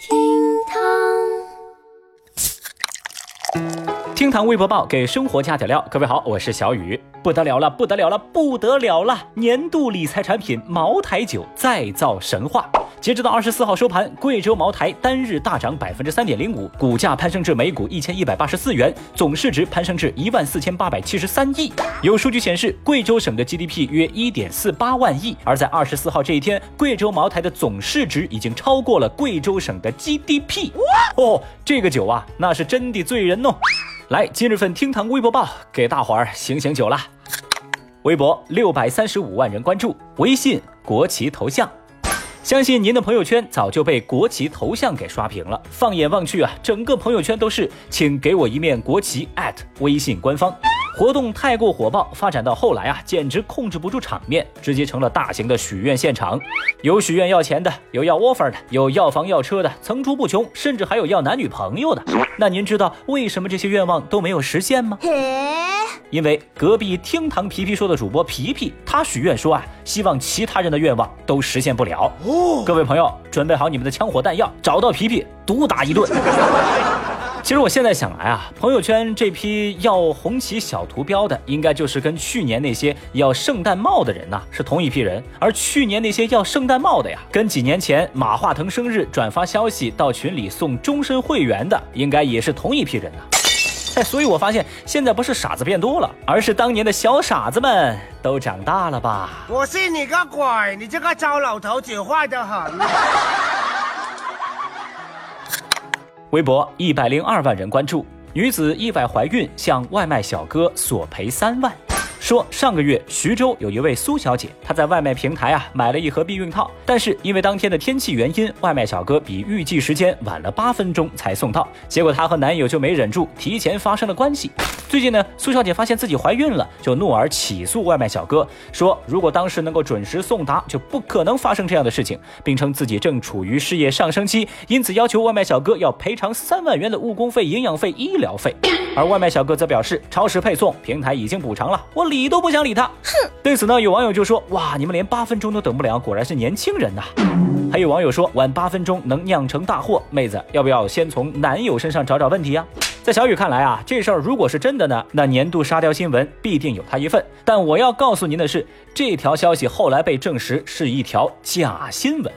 厅堂厅堂微博报给生活加点料，各位好，我是小雨。不得了了，不得了了，不得了了！年度理财产品茅台酒再造神话。截止到二十四号收盘，贵州茅台单日大涨百分之三点零五，股价攀升至每股一千一百八十四元，总市值攀升至一万四千八百七十三亿。有数据显示，贵州省的 GDP 约一点四八万亿，而在二十四号这一天，贵州茅台的总市值已经超过了贵州省的 GDP。哦，这个酒啊，那是真的醉人哦！来，今日份厅堂微博报给大伙儿醒醒酒了。微博六百三十五万人关注，微信国旗头像。相信您的朋友圈早就被国旗头像给刷屏了。放眼望去啊，整个朋友圈都是，请给我一面国旗微信官方。活动太过火爆，发展到后来啊，简直控制不住场面，直接成了大型的许愿现场。有许愿要钱的，有要 offer 的，有要房要车的，层出不穷，甚至还有要男女朋友的。那您知道为什么这些愿望都没有实现吗？因为隔壁厅堂皮皮说的主播皮皮，他许愿说啊，希望其他人的愿望都实现不了。哦，各位朋友，准备好你们的枪火弹药，找到皮皮，毒打一顿。其实我现在想来啊，朋友圈这批要红旗小图标的，应该就是跟去年那些要圣诞帽的人呐是同一批人。而去年那些要圣诞帽的呀，跟几年前马化腾生日转发消息到群里送终身会员的，应该也是同一批人呐。哎，所以我发现现在不是傻子变多了，而是当年的小傻子们都长大了吧？我信你个鬼！你这个糟老头子坏得很。微博一百零二万人关注，女子意外怀孕向外卖小哥索赔三万。说上个月徐州有一位苏小姐，她在外卖平台啊买了一盒避孕套，但是因为当天的天气原因，外卖小哥比预计时间晚了八分钟才送到，结果她和男友就没忍住，提前发生了关系。最近呢，苏小姐发现自己怀孕了，就怒而起诉外卖小哥，说如果当时能够准时送达，就不可能发生这样的事情，并称自己正处于事业上升期，因此要求外卖小哥要赔偿三万元的误工费、营养费、医疗费。而外卖小哥则表示，超时配送平台已经补偿了，我理都不想理他。哼！对此呢，有网友就说：哇，你们连八分钟都等不了，果然是年轻人呐。还有网友说，晚八分钟能酿成大祸，妹子要不要先从男友身上找找问题呀？在小雨看来啊，这事儿如果是真的呢，那年度沙雕新闻必定有他一份。但我要告诉您的是，这条消息后来被证实是一条假新闻。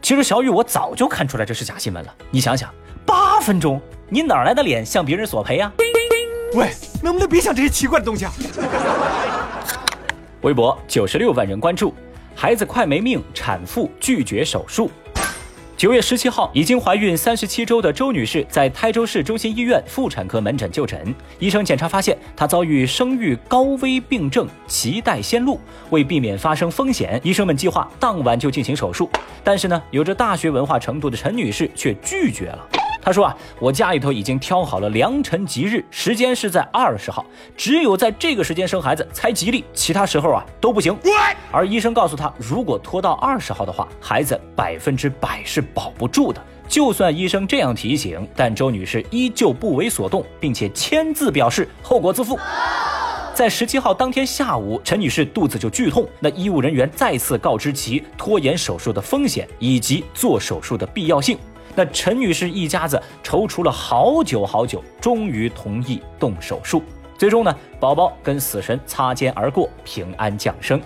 其实小雨我早就看出来这是假新闻了。你想想，八分钟，你哪来的脸向别人索赔呀？喂，能不能别想这些奇怪的东西啊？微博九十六万人关注，孩子快没命，产妇拒绝手术。九月十七号，已经怀孕三十七周的周女士在台州市中心医院妇产科门诊就诊，医生检查发现她遭遇生育高危病症脐带先露，为避免发生风险，医生们计划当晚就进行手术。但是呢，有着大学文化程度的陈女士却拒绝了。他说啊，我家里头已经挑好了良辰吉日，时间是在二十号，只有在这个时间生孩子才吉利，其他时候啊都不行。而医生告诉他，如果拖到二十号的话，孩子百分之百是保不住的。就算医生这样提醒，但周女士依旧不为所动，并且签字表示后果自负。在十七号当天下午，陈女士肚子就剧痛，那医务人员再次告知其拖延手术的风险以及做手术的必要性。那陈女士一家子踌躇了好久好久，终于同意动手术。最终呢，宝宝跟死神擦肩而过，平安降生。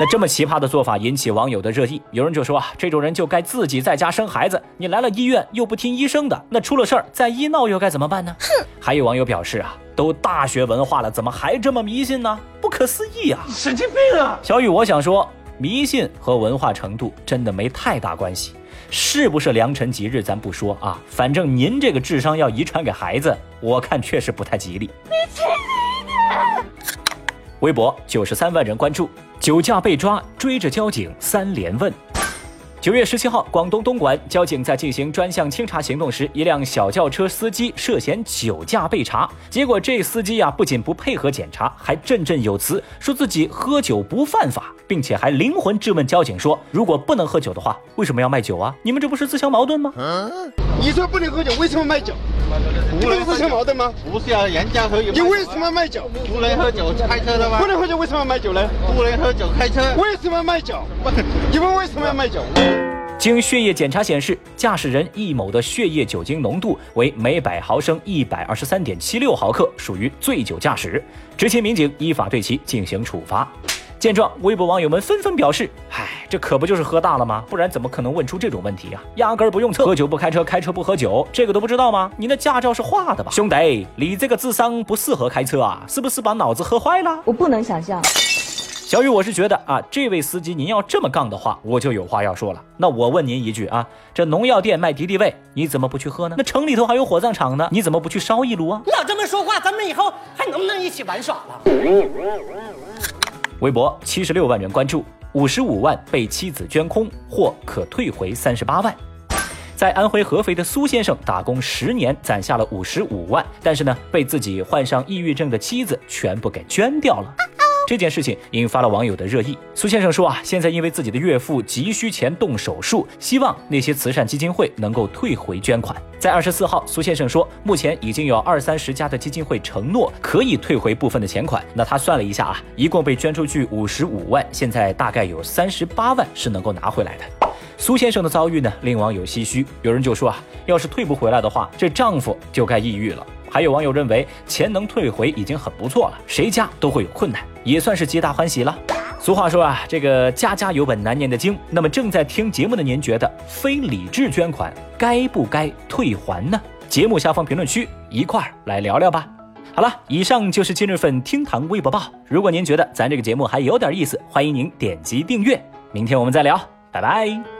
那这么奇葩的做法引起网友的热议，有人就说啊，这种人就该自己在家生孩子。你来了医院又不听医生的，那出了事儿再医闹又该怎么办呢？哼！还有网友表示啊，都大学文化了，怎么还这么迷信呢？不可思议啊！神经病啊！小雨，我想说，迷信和文化程度真的没太大关系。是不是良辰吉日咱不说啊，反正您这个智商要遗传给孩子，我看确实不太吉利。你去你的！微博九十三万人关注，酒驾被抓，追着交警三连问。九月十七号，广东东莞交警在进行专项清查行动时，一辆小轿车司机涉嫌酒驾被查。结果这司机呀，不仅不配合检查，还振振有词，说自己喝酒不犯法，并且还灵魂质问交警说：“如果不能喝酒的话，为什么要卖酒啊？你们这不是自相矛盾吗？”你说不能喝酒，为什么卖酒？不能自相矛盾吗？不是啊，人家喝酒。你为什么卖酒？不能喝酒开车的吗？不能喝酒，为什么要卖酒呢？不能喝酒开车。为什么卖酒？你们为什么要卖酒？经血液检查显示，驾驶人易某的血液酒精浓度为每百毫升一百二十三点七六毫克，属于醉酒驾驶。执勤民警依法对其进行处罚。见状，微博网友们纷纷表示：“唉，这可不就是喝大了吗？不然怎么可能问出这种问题啊？压根儿不用测，喝酒不开车，开车不喝酒，这个都不知道吗？你那驾照是画的吧，兄弟？你这个智商不适合开车啊，是不是把脑子喝坏了？我不能想象。”小雨，我是觉得啊，这位司机您要这么杠的话，我就有话要说了。那我问您一句啊，这农药店卖敌敌畏，你怎么不去喝呢？那城里头还有火葬场呢，你怎么不去烧一炉啊？老这么说话，咱们以后还能不能一起玩耍了？微博七十六万人关注，五十五万被妻子捐空，或可退回三十八万。在安徽合肥的苏先生打工十年，攒下了五十五万，但是呢，被自己患上抑郁症的妻子全部给捐掉了。这件事情引发了网友的热议。苏先生说啊，现在因为自己的岳父急需钱动手术，希望那些慈善基金会能够退回捐款。在二十四号，苏先生说，目前已经有二三十家的基金会承诺可以退回部分的钱款。那他算了一下啊，一共被捐出去五十五万，现在大概有三十八万是能够拿回来的。苏先生的遭遇呢，令网友唏嘘。有人就说啊，要是退不回来的话，这丈夫就该抑郁了。还有网友认为，钱能退回已经很不错了，谁家都会有困难，也算是皆大欢喜了。俗话说啊，这个家家有本难念的经。那么正在听节目的您，觉得非理智捐款该不该退还呢？节目下方评论区一块儿来聊聊吧。好了，以上就是今日份厅堂微博报。如果您觉得咱这个节目还有点意思，欢迎您点击订阅。明天我们再聊，拜拜。